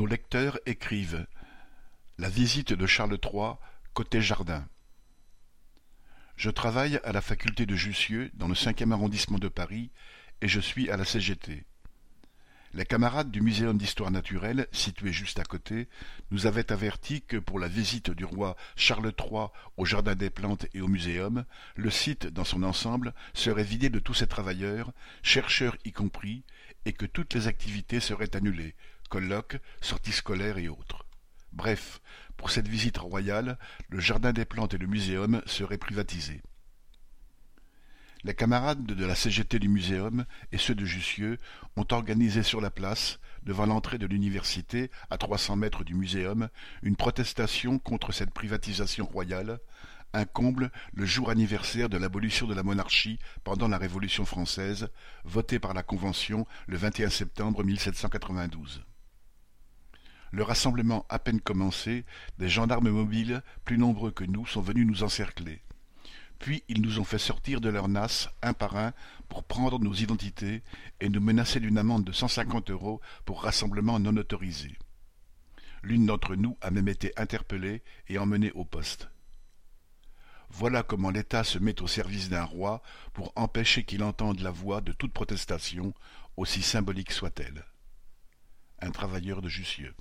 Nos lecteurs écrivent La visite de Charles III, côté jardin. Je travaille à la faculté de Jussieu, dans le cinquième arrondissement de Paris, et je suis à la CGT. Les camarades du Muséum d'histoire naturelle, situé juste à côté, nous avaient avertis que pour la visite du roi Charles III au Jardin des Plantes et au Muséum, le site dans son ensemble serait vidé de tous ses travailleurs, chercheurs y compris, et que toutes les activités seraient annulées, colloques, sorties scolaires et autres. Bref, pour cette visite royale, le Jardin des Plantes et le Muséum seraient privatisés. Les camarades de la CGT du Muséum et ceux de Jussieu ont organisé sur la place, devant l'entrée de l'université, à trois cents mètres du Muséum, une protestation contre cette privatisation royale, un comble le jour anniversaire de l'abolition de la monarchie pendant la Révolution française, votée par la Convention le 21 septembre 1792. Le rassemblement à peine commencé, des gendarmes mobiles, plus nombreux que nous, sont venus nous encercler. Puis ils nous ont fait sortir de leur nas, un par un, pour prendre nos identités et nous menacer d'une amende de cent cinquante euros pour rassemblement non autorisé. L'une d'entre nous a même été interpellée et emmenée au poste. Voilà comment l'État se met au service d'un roi pour empêcher qu'il entende la voix de toute protestation, aussi symbolique soit-elle. Un travailleur de Jussieu.